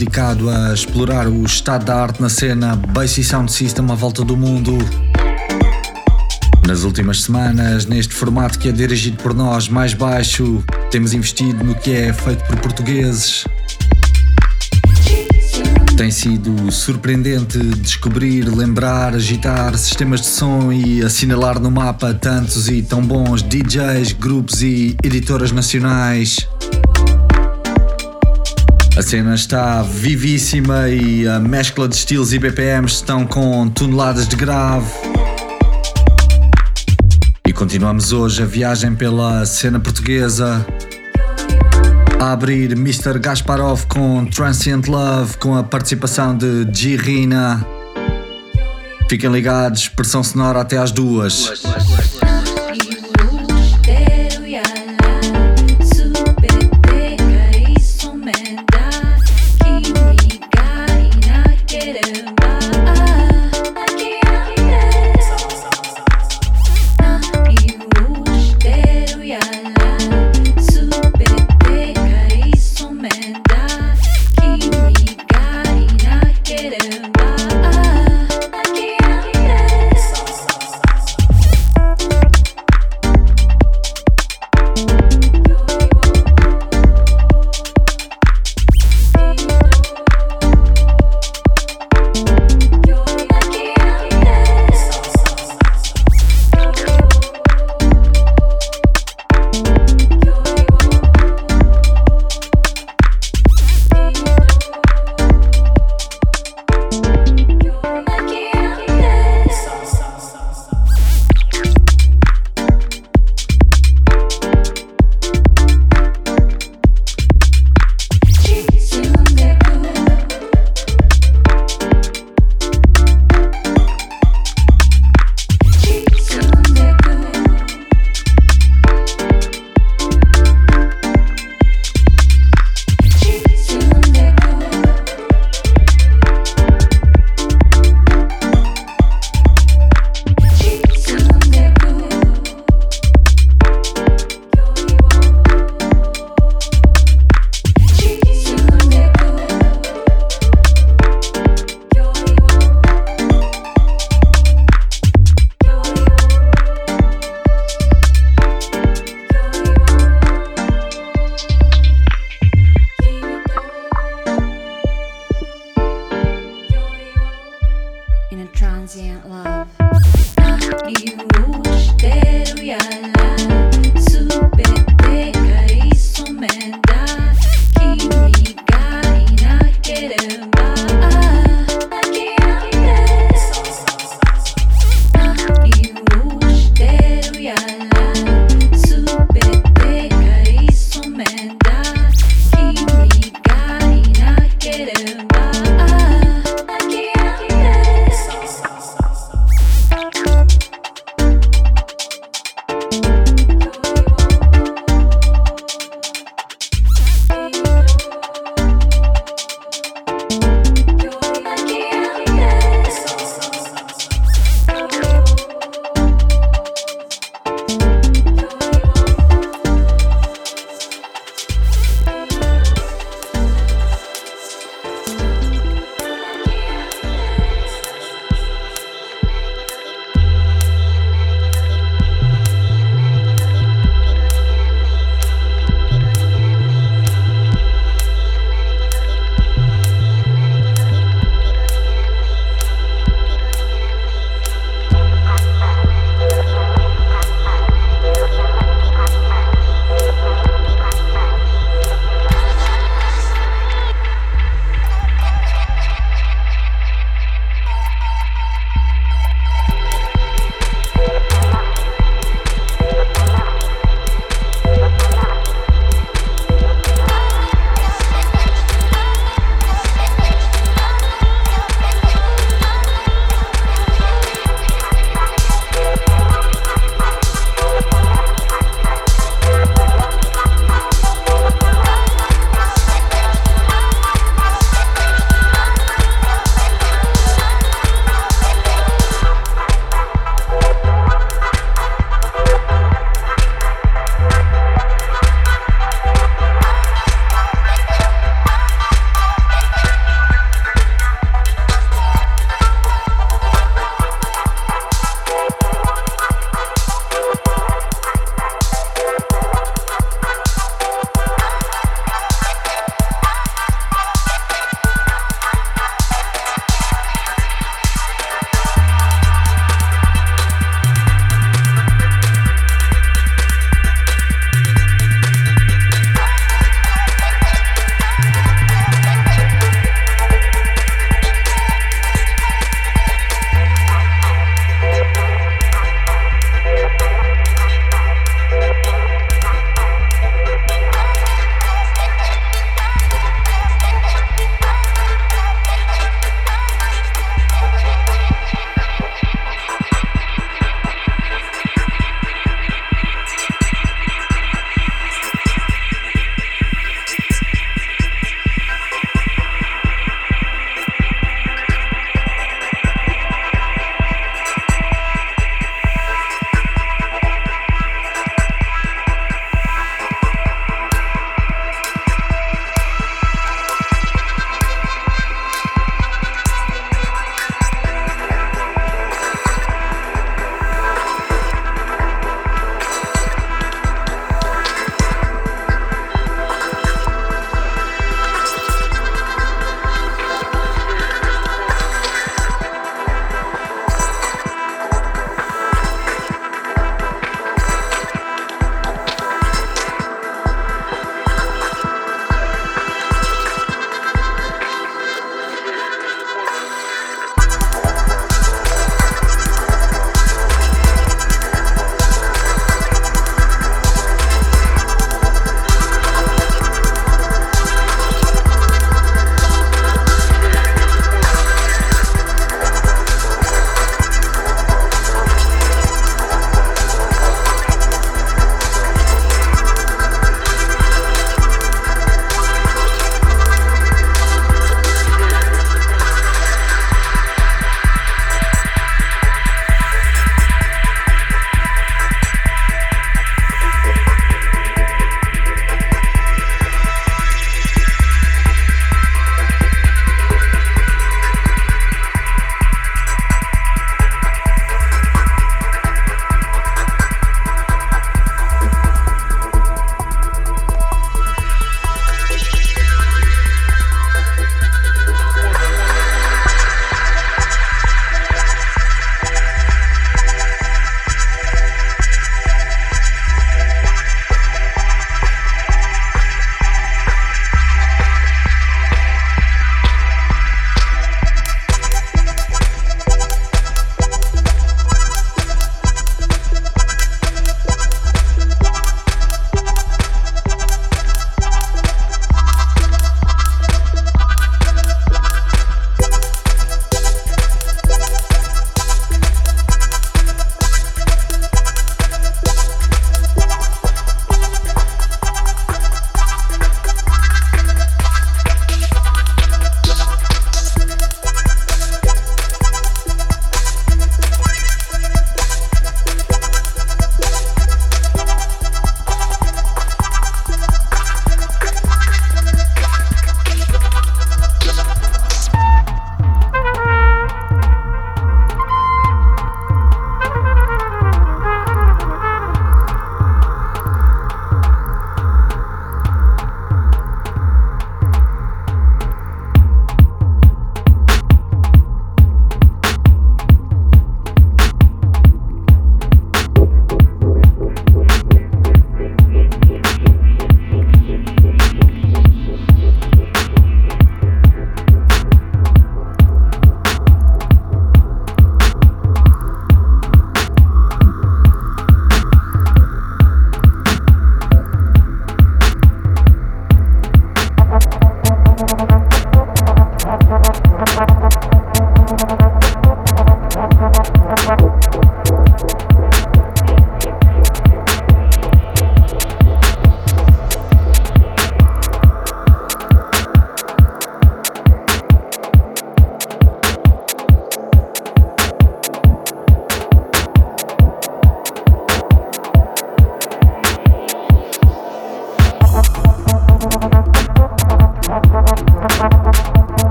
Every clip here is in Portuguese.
dedicado a explorar o estado da arte na cena Bass e Sound System à volta do mundo. Nas últimas semanas, neste formato que é dirigido por nós mais baixo, temos investido no que é feito por portugueses, tem sido surpreendente descobrir, lembrar, agitar sistemas de som e assinalar no mapa tantos e tão bons DJs, grupos e editoras nacionais. A cena está vivíssima e a mescla de estilos e BPMs estão com toneladas de grave. E continuamos hoje a viagem pela cena portuguesa a abrir Mr. Gasparov com Transient Love, com a participação de G. Rina. Fiquem ligados, pressão sonora até às duas.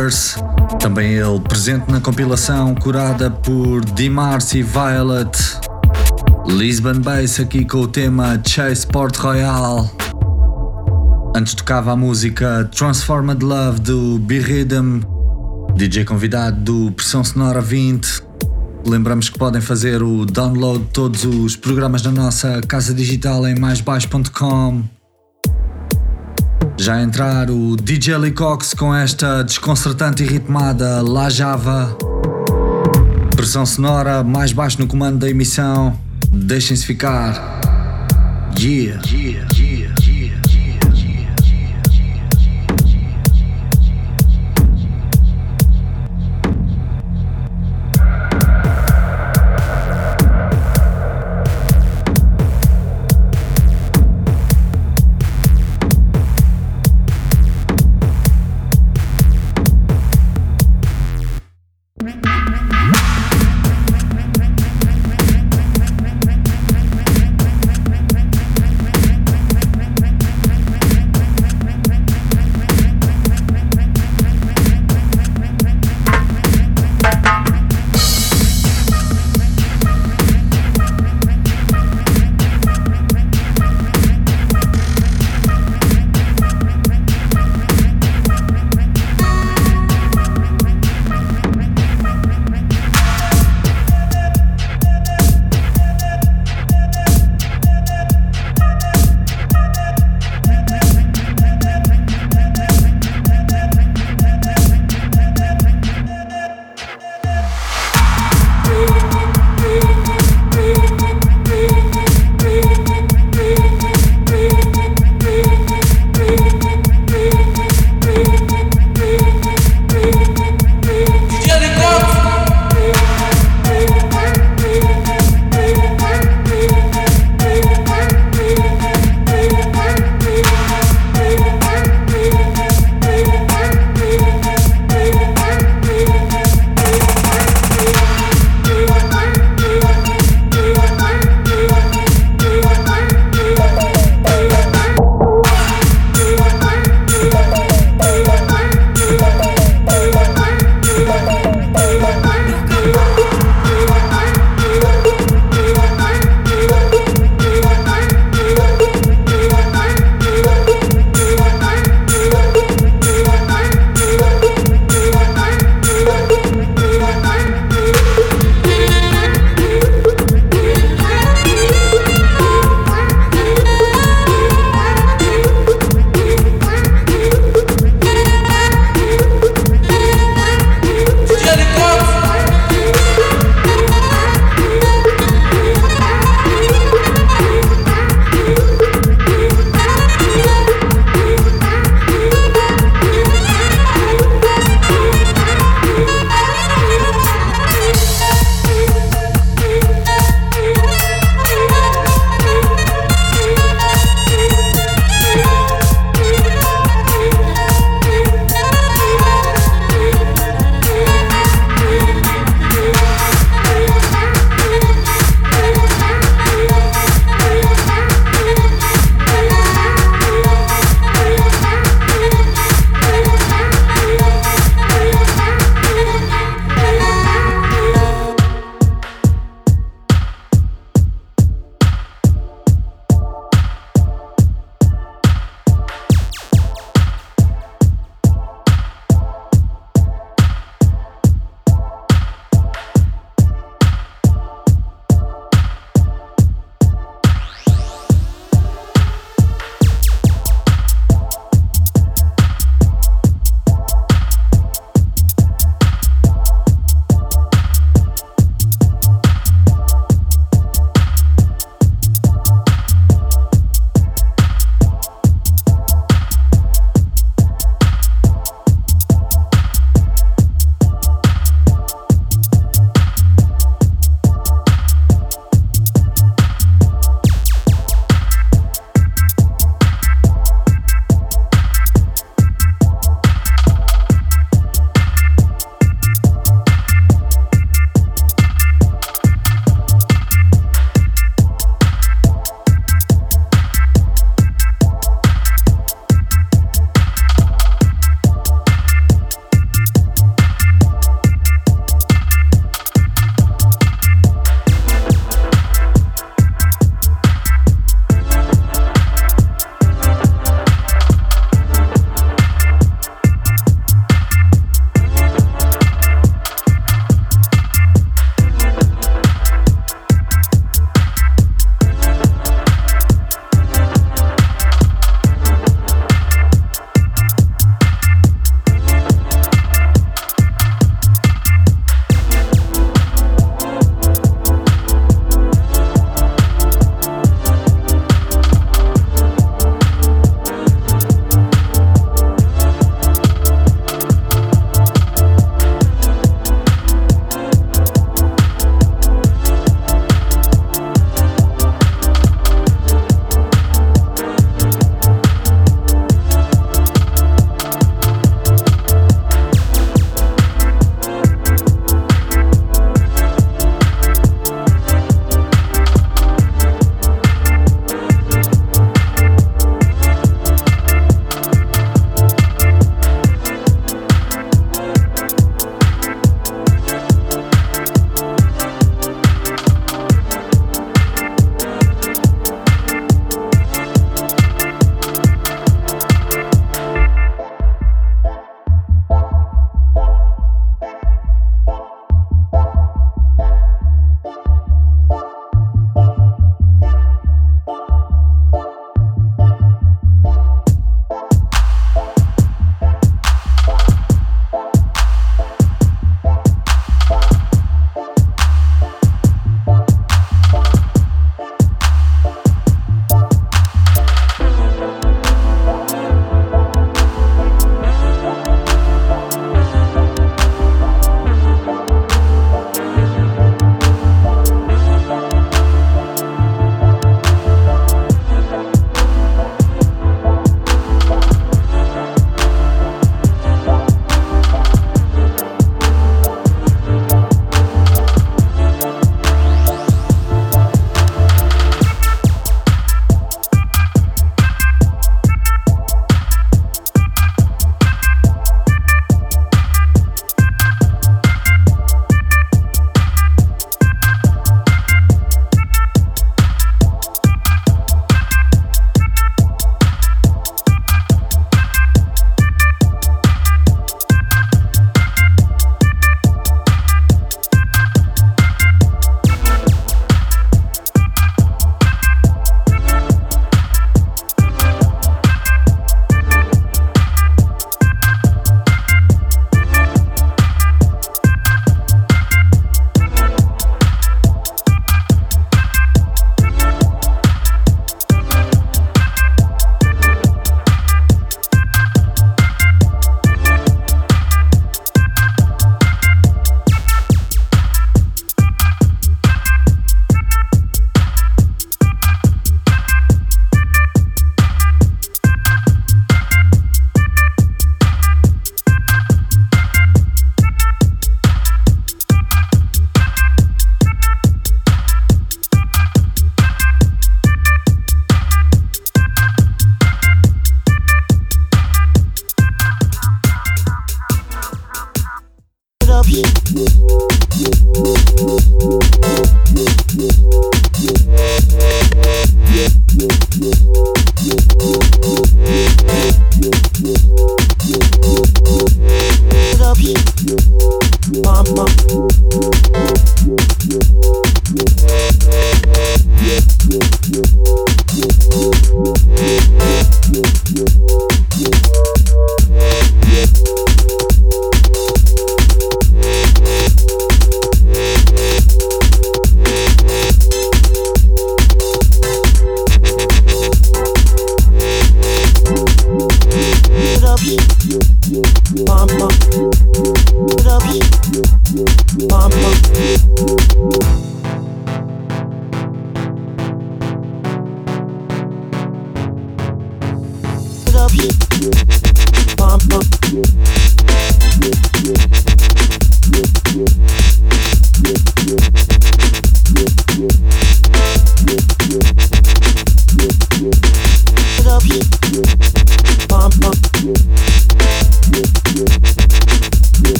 Rockers, também ele presente na compilação curada por Dimarcy Violet. Lisbon Bass aqui com o tema Chase Port Royal. Antes tocava a música Transformed Love do B-Rhythm, DJ convidado do Pressão Sonora 20. Lembramos que podem fazer o download de todos os programas na nossa casa digital em maisbaixo.com. Já entrar o DJ Lee Cox com esta desconcertante e ritmada La Java. Pressão sonora mais baixo no comando da emissão. Deixem-se ficar. Yeah. yeah.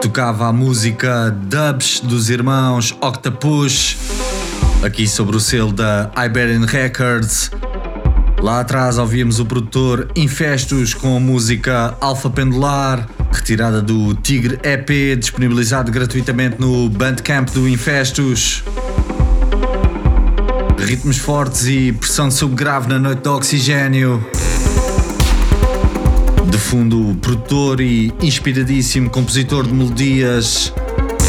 Tocava a música Dubs dos irmãos Octopus, aqui sobre o selo da Iberian Records. Lá atrás ouvíamos o produtor Infestos com a música Alfa Pendular, retirada do Tigre EP, disponibilizado gratuitamente no Bandcamp do Infestos. Ritmos fortes e pressão subgrave na noite do oxigênio. De fundo, produtor e inspiradíssimo compositor de melodias.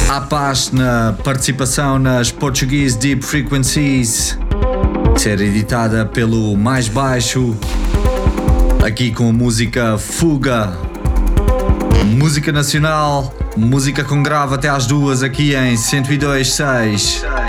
A paz na participação nas Portuguese Deep Frequencies. Ser editada pelo Mais Baixo. Aqui com a música Fuga. Música nacional, música com grave até às duas aqui em 102.6.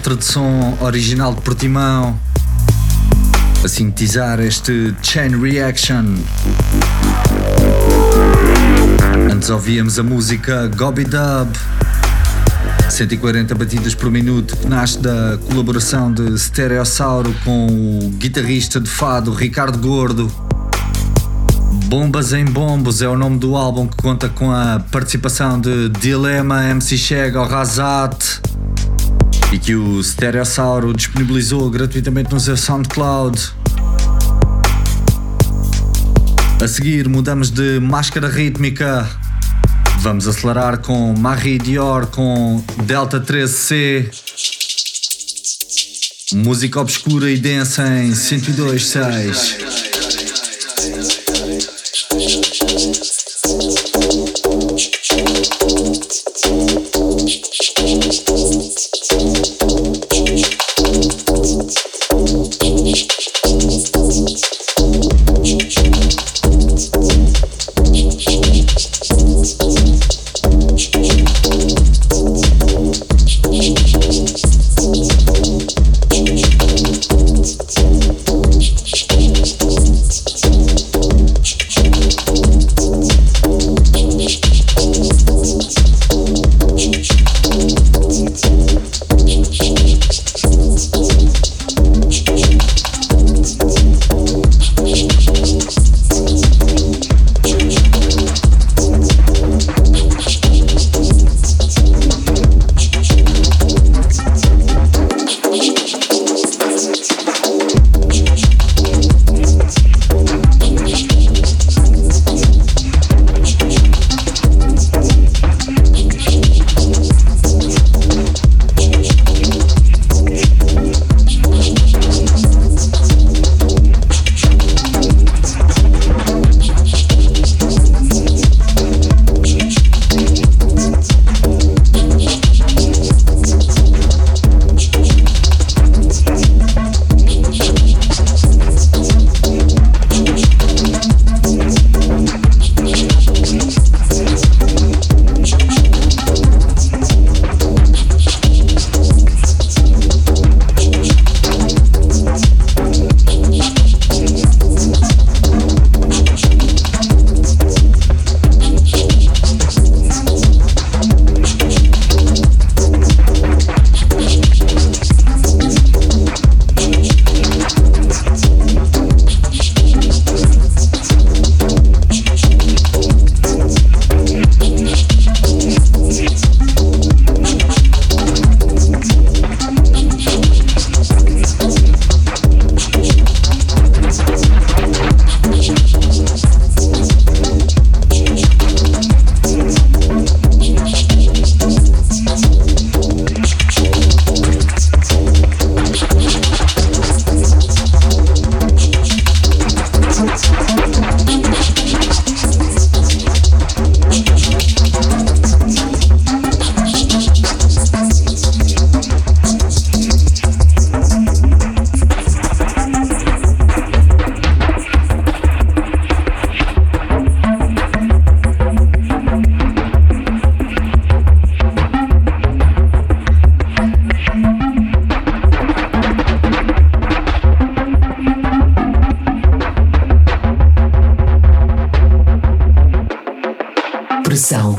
mestre de som original de Portimão a sintetizar este Chain Reaction. Antes ouvíamos a música Gobby Dub, 140 batidas por minuto, que nasce da colaboração de Stereossauro com o guitarrista de fado Ricardo Gordo. Bombas em Bombos é o nome do álbum que conta com a participação de Dilema, MC Chega, Razat, e que o Stereossauro disponibilizou gratuitamente no seu SoundCloud. A seguir mudamos de máscara rítmica. Vamos acelerar com Marie Dior com Delta 13C. Música obscura e densa em 102.6.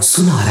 Pressão sonora. pressão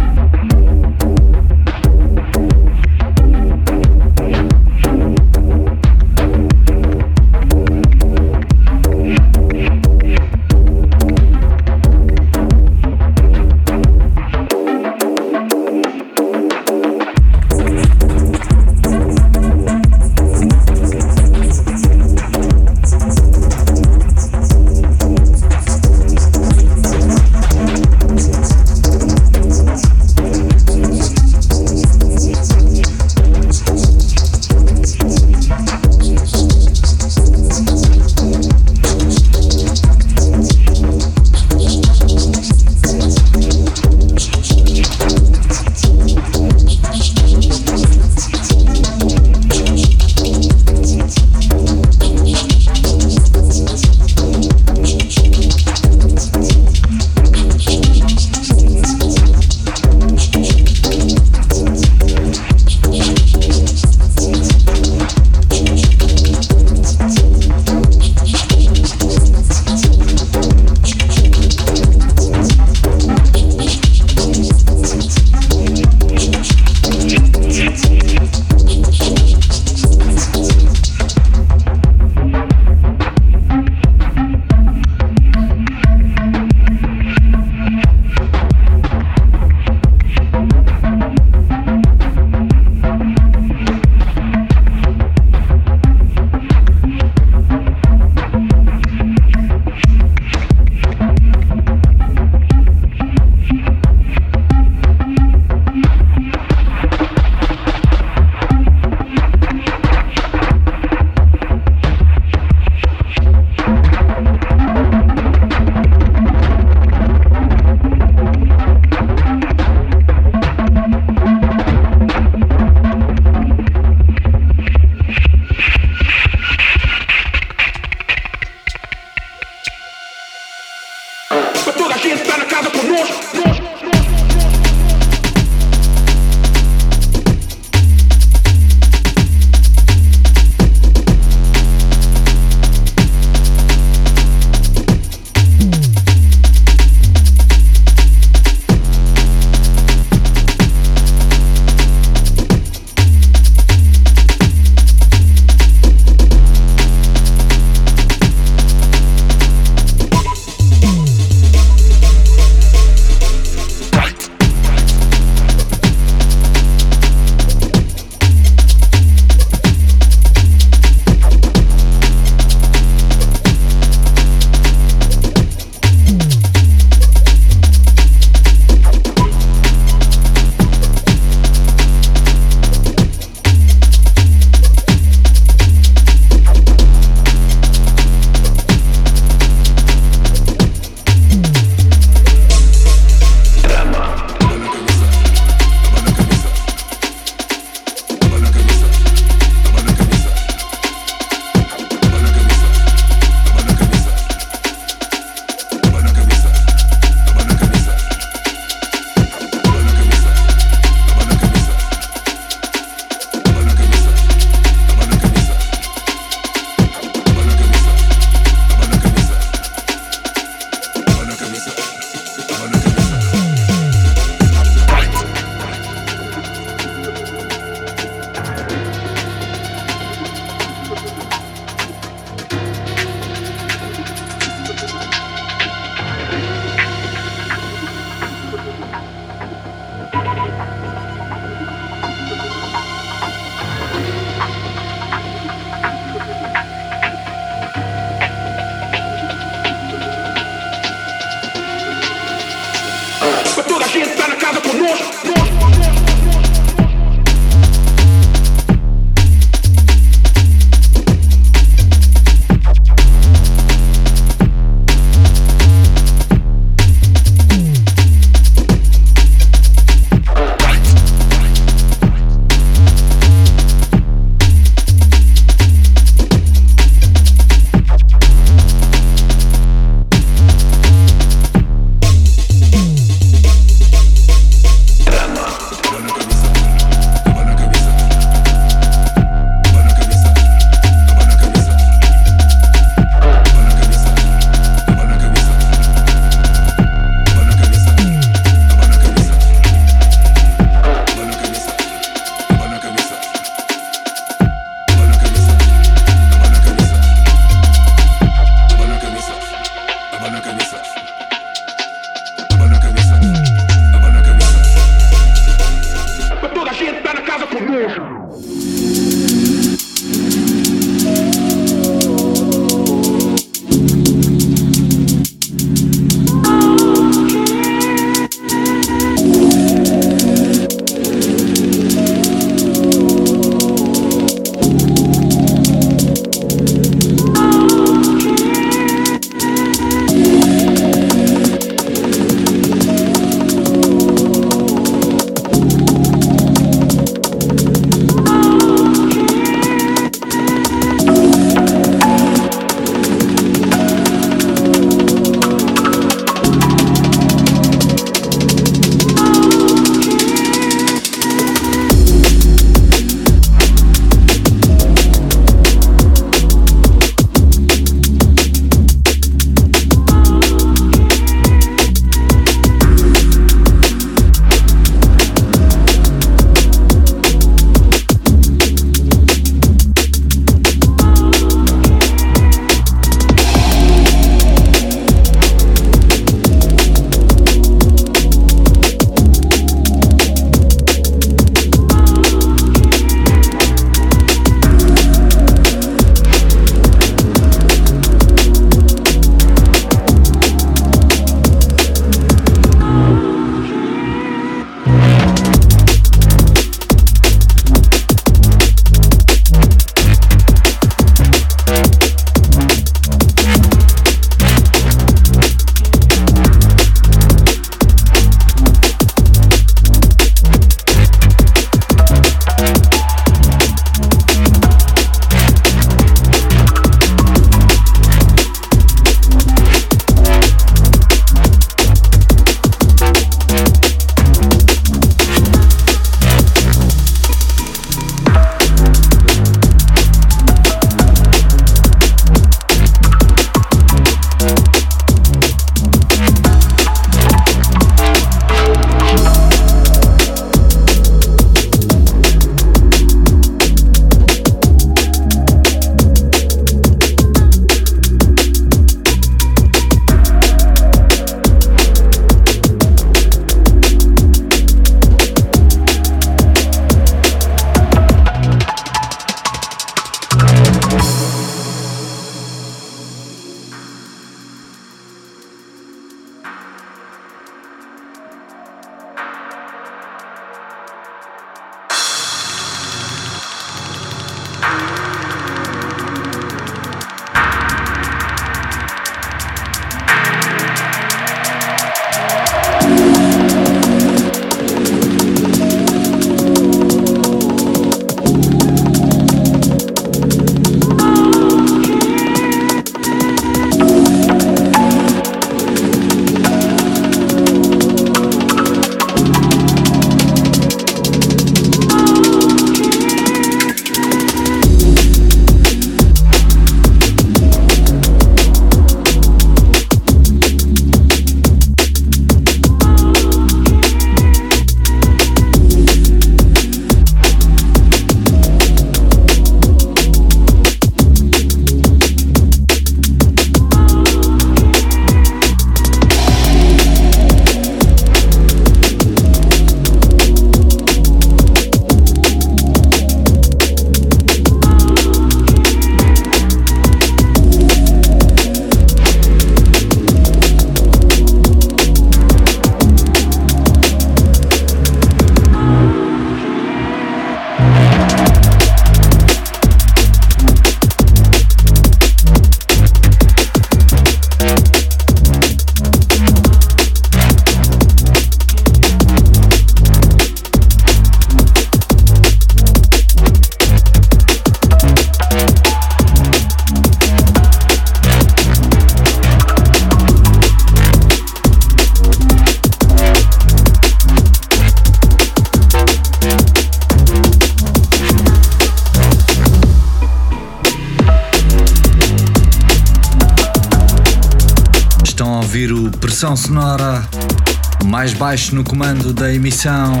baixo no comando da emissão.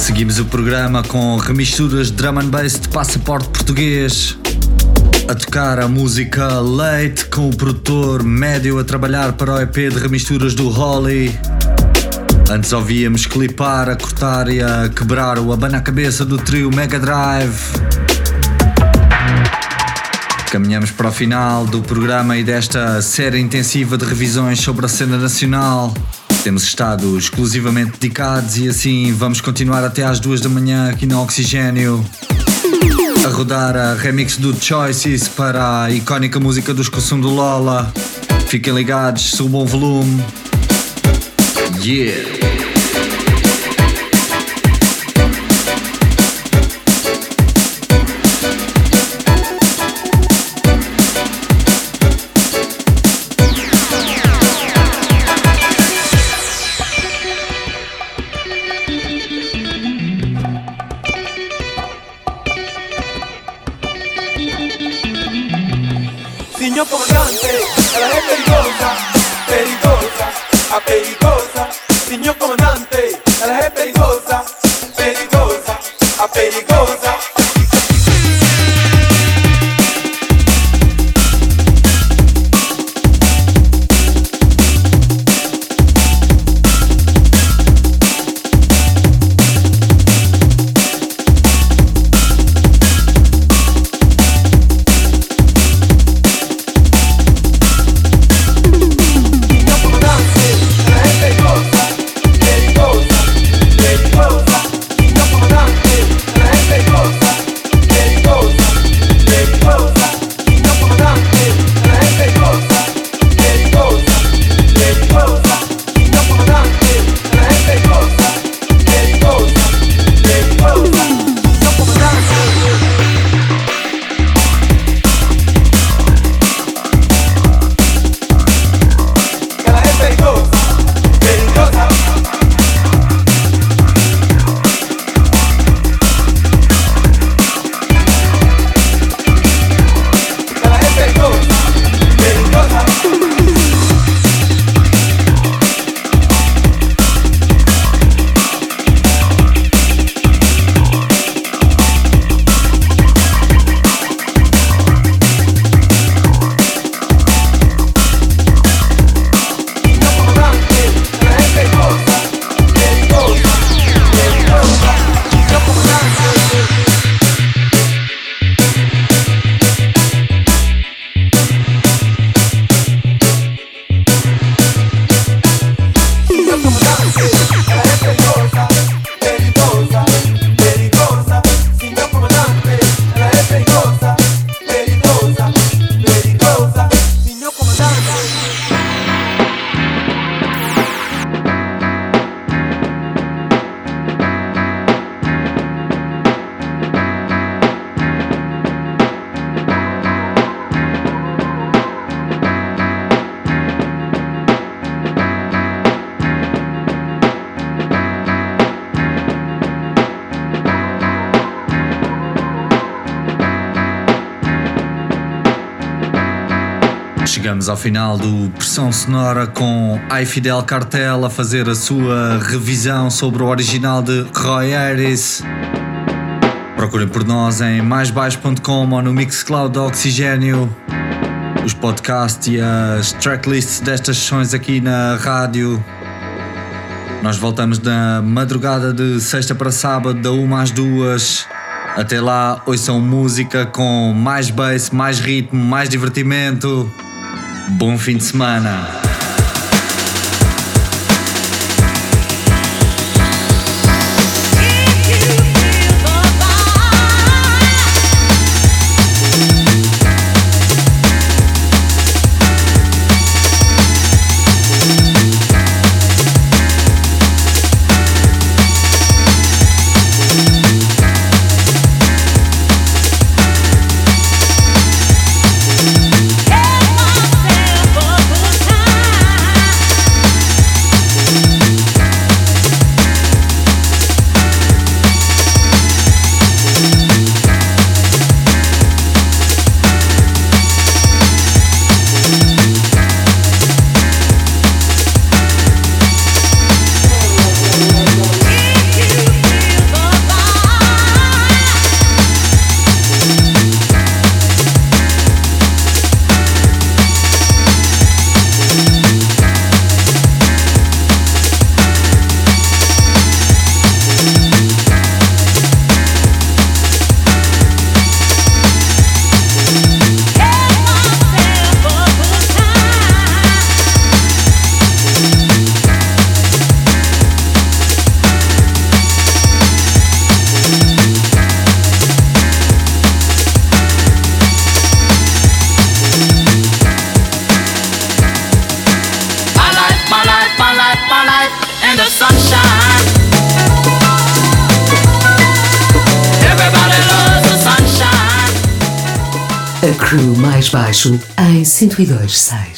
Seguimos o programa com remisturas de drum and bass de passaporte português. A tocar a música Late com o produtor médio a trabalhar para o EP de remisturas do Holly. Antes ouvíamos clipar, a cortar e a quebrar o abana cabeça do trio Mega Drive. Caminhamos para o final do programa e desta série intensiva de revisões sobre a cena nacional. Temos estado exclusivamente dedicados e assim vamos continuar até às duas da manhã aqui no Oxigênio. A rodar a remix do Choices para a icónica música do Escoçum do Lola. Fiquem ligados, subam o volume. Yeah! Ao final do Pressão Sonora com I Fidel Cartel a fazer a sua revisão sobre o original de Roy Harris. Procurem por nós em maisbaixo.com ou no Mixcloud Oxigênio. Os podcasts e as tracklists destas sessões aqui na rádio. Nós voltamos na madrugada de sexta para sábado, da 1 às 2. Até lá, ouçam música com mais bass, mais ritmo, mais divertimento. Bom fim de semana! Sunshine. A crew mais baixo em 102.6.